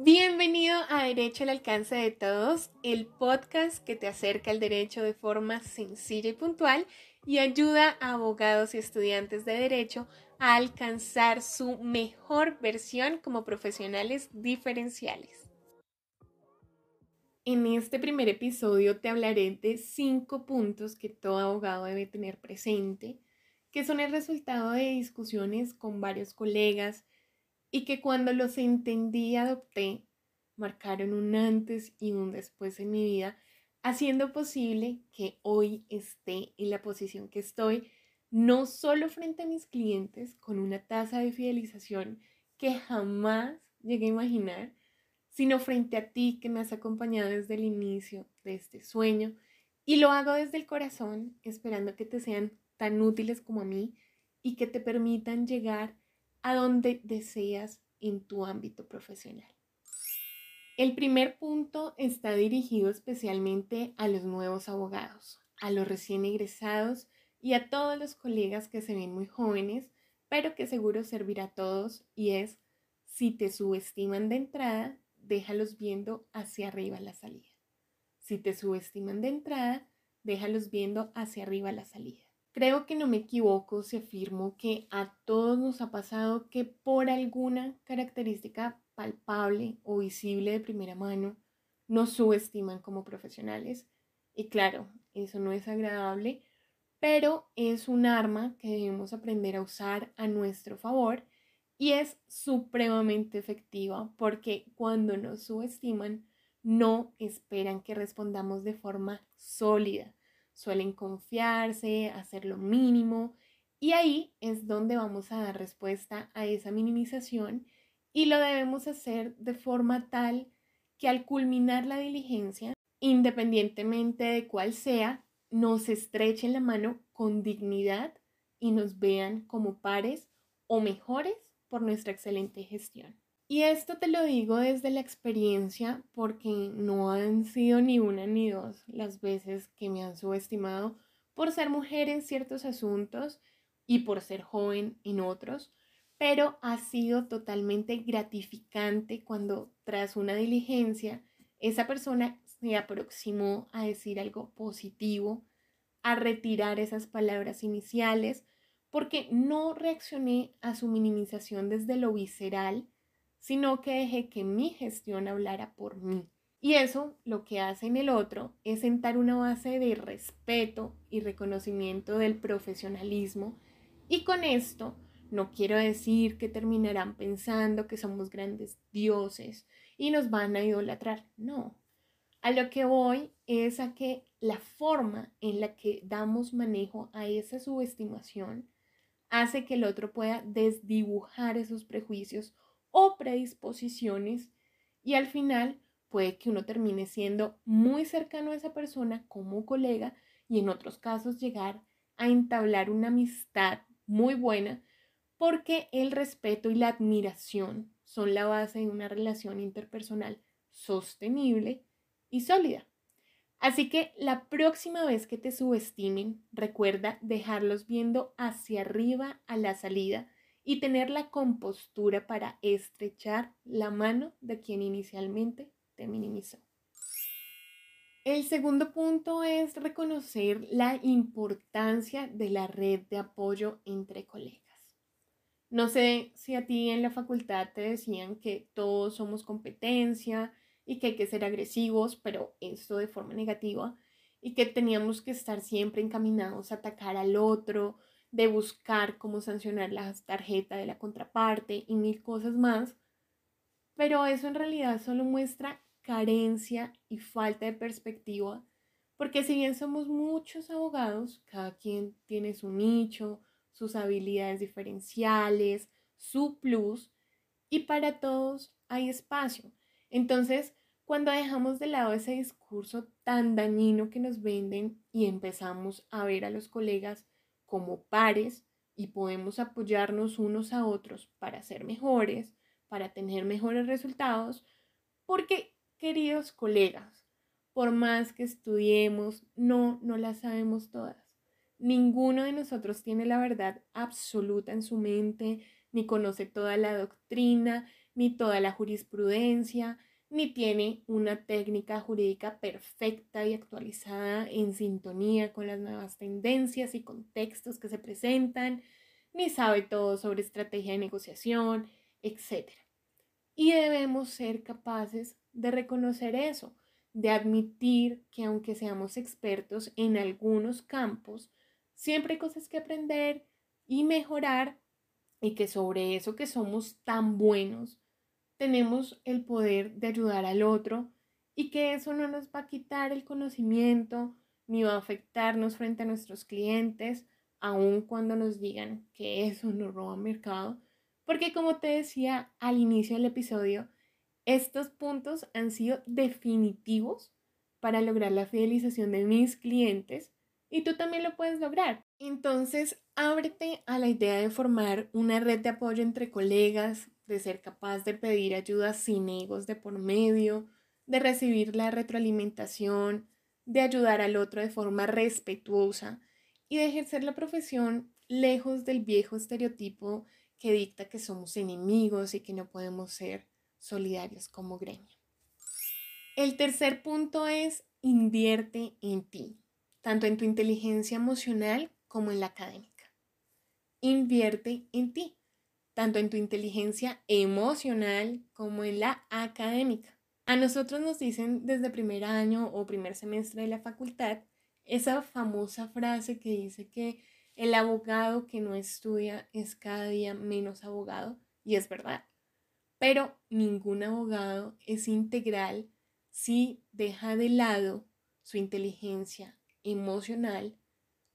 Bienvenido a Derecho al Alcance de Todos, el podcast que te acerca al derecho de forma sencilla y puntual y ayuda a abogados y estudiantes de derecho a alcanzar su mejor versión como profesionales diferenciales. En este primer episodio te hablaré de cinco puntos que todo abogado debe tener presente, que son el resultado de discusiones con varios colegas, y que cuando los entendí y adopté, marcaron un antes y un después en mi vida, haciendo posible que hoy esté en la posición que estoy, no solo frente a mis clientes con una tasa de fidelización que jamás llegué a imaginar, sino frente a ti que me has acompañado desde el inicio de este sueño. Y lo hago desde el corazón, esperando que te sean tan útiles como a mí y que te permitan llegar a donde deseas en tu ámbito profesional. El primer punto está dirigido especialmente a los nuevos abogados, a los recién egresados y a todos los colegas que se ven muy jóvenes, pero que seguro servirá a todos y es, si te subestiman de entrada, déjalos viendo hacia arriba la salida. Si te subestiman de entrada, déjalos viendo hacia arriba la salida. Creo que no me equivoco si afirmo que a todos nos ha pasado que por alguna característica palpable o visible de primera mano nos subestiman como profesionales. Y claro, eso no es agradable, pero es un arma que debemos aprender a usar a nuestro favor y es supremamente efectiva porque cuando nos subestiman no esperan que respondamos de forma sólida suelen confiarse, hacer lo mínimo y ahí es donde vamos a dar respuesta a esa minimización y lo debemos hacer de forma tal que al culminar la diligencia, independientemente de cuál sea, nos estrechen la mano con dignidad y nos vean como pares o mejores por nuestra excelente gestión. Y esto te lo digo desde la experiencia porque no han sido ni una ni dos las veces que me han subestimado por ser mujer en ciertos asuntos y por ser joven en otros, pero ha sido totalmente gratificante cuando tras una diligencia esa persona se aproximó a decir algo positivo, a retirar esas palabras iniciales, porque no reaccioné a su minimización desde lo visceral, sino que dejé que mi gestión hablara por mí. Y eso lo que hace en el otro es sentar una base de respeto y reconocimiento del profesionalismo y con esto no quiero decir que terminarán pensando que somos grandes dioses y nos van a idolatrar, no. A lo que voy es a que la forma en la que damos manejo a esa subestimación hace que el otro pueda desdibujar esos prejuicios o predisposiciones y al final puede que uno termine siendo muy cercano a esa persona como colega y en otros casos llegar a entablar una amistad muy buena porque el respeto y la admiración son la base de una relación interpersonal sostenible y sólida. Así que la próxima vez que te subestimen, recuerda dejarlos viendo hacia arriba a la salida y tener la compostura para estrechar la mano de quien inicialmente te minimizó. El segundo punto es reconocer la importancia de la red de apoyo entre colegas. No sé si a ti en la facultad te decían que todos somos competencia y que hay que ser agresivos, pero esto de forma negativa, y que teníamos que estar siempre encaminados a atacar al otro, de buscar cómo sancionar la tarjeta de la contraparte y mil cosas más, pero eso en realidad solo muestra carencia y falta de perspectiva, porque si bien somos muchos abogados, cada quien tiene su nicho, sus habilidades diferenciales, su plus, y para todos hay espacio. Entonces, cuando dejamos de lado ese discurso tan dañino que nos venden y empezamos a ver a los colegas como pares y podemos apoyarnos unos a otros para ser mejores, para tener mejores resultados, porque, queridos colegas, por más que estudiemos, no, no las sabemos todas. Ninguno de nosotros tiene la verdad absoluta en su mente, ni conoce toda la doctrina, ni toda la jurisprudencia, ni tiene una técnica jurídica perfecta y actualizada en sintonía con las nuevas tendencias y contextos que se presentan, ni sabe todo sobre estrategia de negociación, etc. Y debemos ser capaces de reconocer eso, de admitir que aunque seamos expertos en algunos campos, siempre hay cosas que aprender y mejorar y que sobre eso que somos tan buenos, tenemos el poder de ayudar al otro y que eso no nos va a quitar el conocimiento ni va a afectarnos frente a nuestros clientes, aun cuando nos digan que eso nos roba mercado. Porque como te decía al inicio del episodio, estos puntos han sido definitivos para lograr la fidelización de mis clientes y tú también lo puedes lograr. Entonces, ábrete a la idea de formar una red de apoyo entre colegas, de ser capaz de pedir ayuda sin egos de por medio, de recibir la retroalimentación, de ayudar al otro de forma respetuosa y de ejercer la profesión lejos del viejo estereotipo que dicta que somos enemigos y que no podemos ser solidarios como gremio. El tercer punto es invierte en ti, tanto en tu inteligencia emocional como en la académica. Invierte en ti tanto en tu inteligencia emocional como en la académica. A nosotros nos dicen desde primer año o primer semestre de la facultad esa famosa frase que dice que el abogado que no estudia es cada día menos abogado, y es verdad. Pero ningún abogado es integral si deja de lado su inteligencia emocional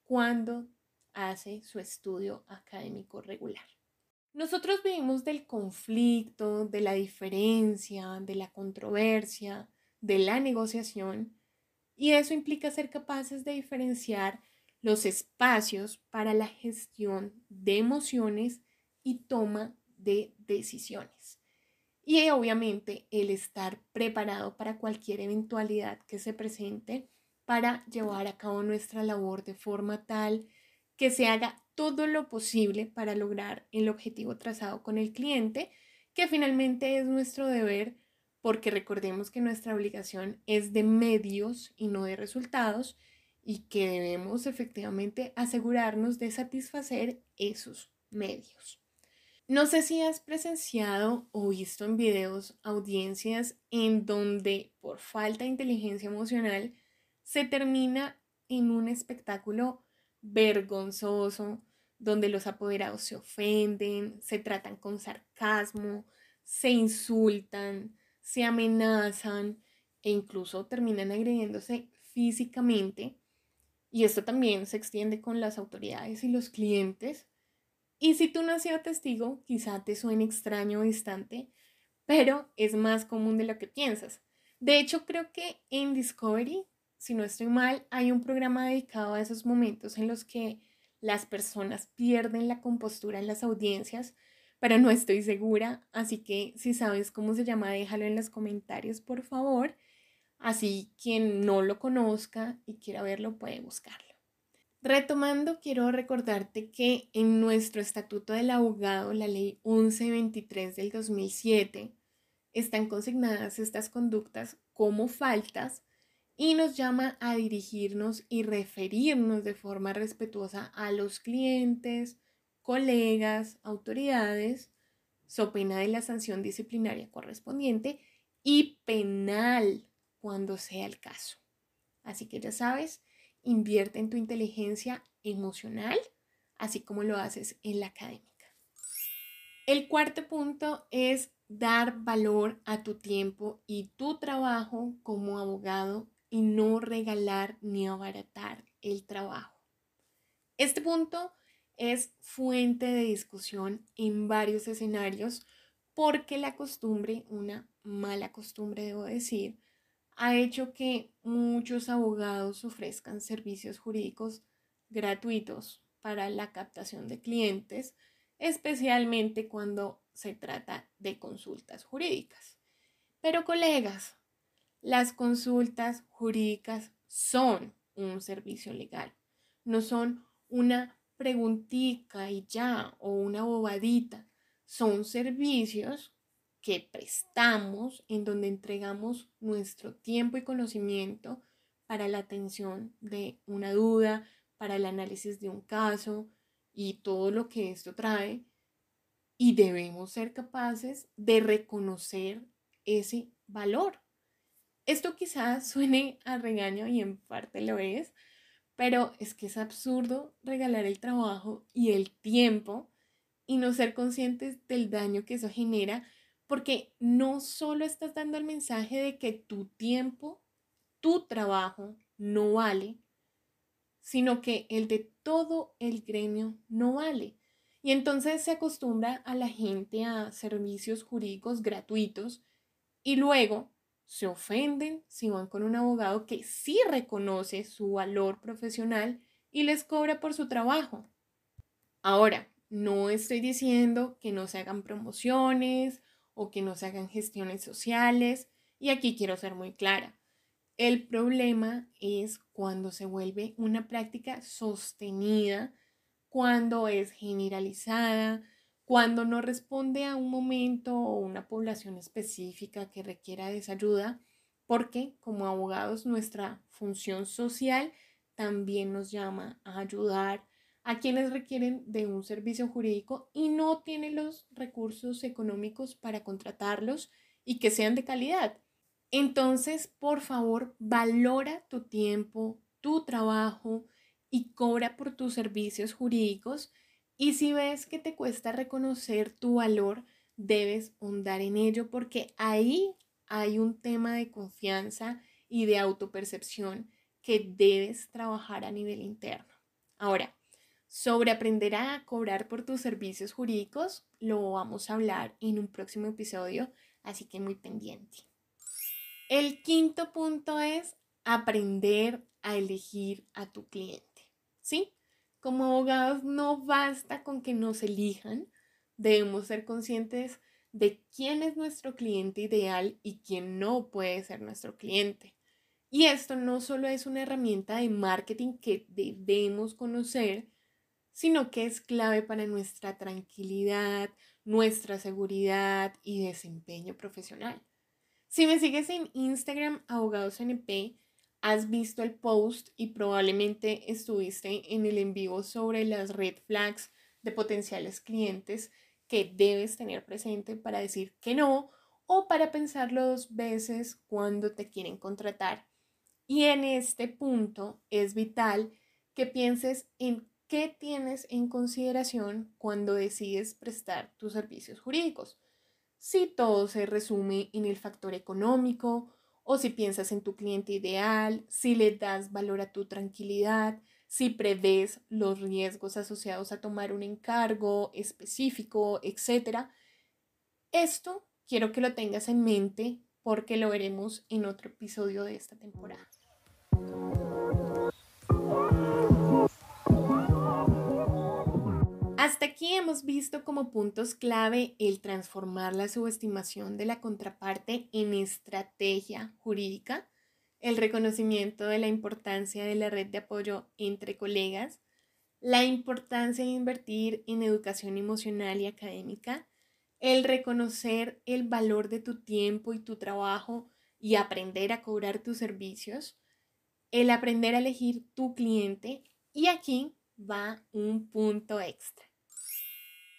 cuando hace su estudio académico regular. Nosotros vivimos del conflicto, de la diferencia, de la controversia, de la negociación, y eso implica ser capaces de diferenciar los espacios para la gestión de emociones y toma de decisiones. Y obviamente el estar preparado para cualquier eventualidad que se presente para llevar a cabo nuestra labor de forma tal que se haga todo lo posible para lograr el objetivo trazado con el cliente, que finalmente es nuestro deber, porque recordemos que nuestra obligación es de medios y no de resultados, y que debemos efectivamente asegurarnos de satisfacer esos medios. No sé si has presenciado o visto en videos audiencias en donde por falta de inteligencia emocional se termina en un espectáculo vergonzoso, donde los apoderados se ofenden, se tratan con sarcasmo, se insultan, se amenazan e incluso terminan agrediéndose físicamente. Y esto también se extiende con las autoridades y los clientes. Y si tú no has sido testigo, quizá te suene extraño o distante, pero es más común de lo que piensas. De hecho, creo que en Discovery si no estoy mal, hay un programa dedicado a esos momentos en los que las personas pierden la compostura en las audiencias, pero no estoy segura, así que si sabes cómo se llama, déjalo en los comentarios, por favor. Así quien no lo conozca y quiera verlo puede buscarlo. Retomando, quiero recordarte que en nuestro Estatuto del Abogado, la Ley 1123 del 2007, están consignadas estas conductas como faltas y nos llama a dirigirnos y referirnos de forma respetuosa a los clientes, colegas, autoridades, so pena de la sanción disciplinaria correspondiente y penal cuando sea el caso. Así que ya sabes, invierte en tu inteligencia emocional, así como lo haces en la académica. El cuarto punto es dar valor a tu tiempo y tu trabajo como abogado y no regalar ni abaratar el trabajo. Este punto es fuente de discusión en varios escenarios porque la costumbre, una mala costumbre debo decir, ha hecho que muchos abogados ofrezcan servicios jurídicos gratuitos para la captación de clientes, especialmente cuando se trata de consultas jurídicas. Pero colegas, las consultas jurídicas son un servicio legal, no son una preguntica y ya o una bobadita, son servicios que prestamos, en donde entregamos nuestro tiempo y conocimiento para la atención de una duda, para el análisis de un caso y todo lo que esto trae. Y debemos ser capaces de reconocer ese valor. Esto quizás suene a regaño y en parte lo es, pero es que es absurdo regalar el trabajo y el tiempo y no ser conscientes del daño que eso genera, porque no solo estás dando el mensaje de que tu tiempo, tu trabajo no vale, sino que el de todo el gremio no vale. Y entonces se acostumbra a la gente a servicios jurídicos gratuitos y luego se ofenden si van con un abogado que sí reconoce su valor profesional y les cobra por su trabajo. Ahora, no estoy diciendo que no se hagan promociones o que no se hagan gestiones sociales, y aquí quiero ser muy clara. El problema es cuando se vuelve una práctica sostenida, cuando es generalizada, cuando no responde a un momento o una población específica que requiera de esa ayuda, porque como abogados nuestra función social también nos llama a ayudar a quienes requieren de un servicio jurídico y no tienen los recursos económicos para contratarlos y que sean de calidad. Entonces, por favor, valora tu tiempo, tu trabajo y cobra por tus servicios jurídicos y si ves que te cuesta reconocer tu valor, debes ahondar en ello porque ahí hay un tema de confianza y de autopercepción que debes trabajar a nivel interno. Ahora, sobre aprender a cobrar por tus servicios jurídicos, lo vamos a hablar en un próximo episodio, así que muy pendiente. El quinto punto es aprender a elegir a tu cliente. ¿Sí? Como abogados no basta con que nos elijan, debemos ser conscientes de quién es nuestro cliente ideal y quién no puede ser nuestro cliente. Y esto no solo es una herramienta de marketing que debemos conocer, sino que es clave para nuestra tranquilidad, nuestra seguridad y desempeño profesional. Si me sigues en Instagram, abogadosnp, has visto el post y probablemente estuviste en el en vivo sobre las red flags de potenciales clientes que debes tener presente para decir que no o para pensarlo dos veces cuando te quieren contratar. Y en este punto es vital que pienses en qué tienes en consideración cuando decides prestar tus servicios jurídicos. Si todo se resume en el factor económico, o si piensas en tu cliente ideal, si le das valor a tu tranquilidad, si prevés los riesgos asociados a tomar un encargo específico, etc. Esto quiero que lo tengas en mente porque lo veremos en otro episodio de esta temporada. Hasta aquí hemos visto como puntos clave el transformar la subestimación de la contraparte en estrategia jurídica, el reconocimiento de la importancia de la red de apoyo entre colegas, la importancia de invertir en educación emocional y académica, el reconocer el valor de tu tiempo y tu trabajo y aprender a cobrar tus servicios, el aprender a elegir tu cliente y aquí va un punto extra.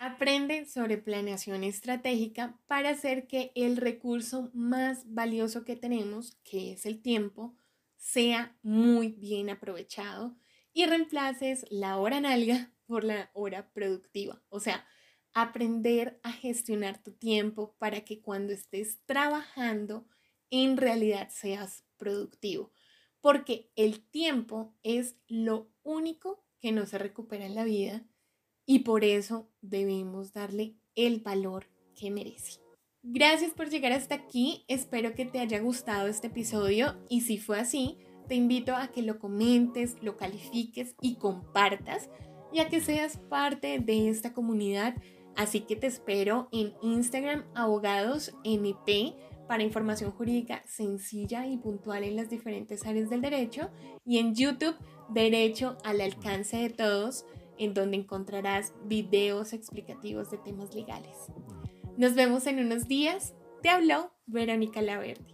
Aprende sobre planeación estratégica para hacer que el recurso más valioso que tenemos, que es el tiempo, sea muy bien aprovechado y reemplaces la hora nalga por la hora productiva. O sea, aprender a gestionar tu tiempo para que cuando estés trabajando en realidad seas productivo. Porque el tiempo es lo único que no se recupera en la vida y por eso debemos darle el valor que merece. Gracias por llegar hasta aquí, espero que te haya gustado este episodio y si fue así, te invito a que lo comentes, lo califiques y compartas, ya que seas parte de esta comunidad. Así que te espero en Instagram abogadosnp para información jurídica sencilla y puntual en las diferentes áreas del derecho y en YouTube Derecho al alcance de todos en donde encontrarás videos explicativos de temas legales. Nos vemos en unos días. Te habló Verónica Laverde.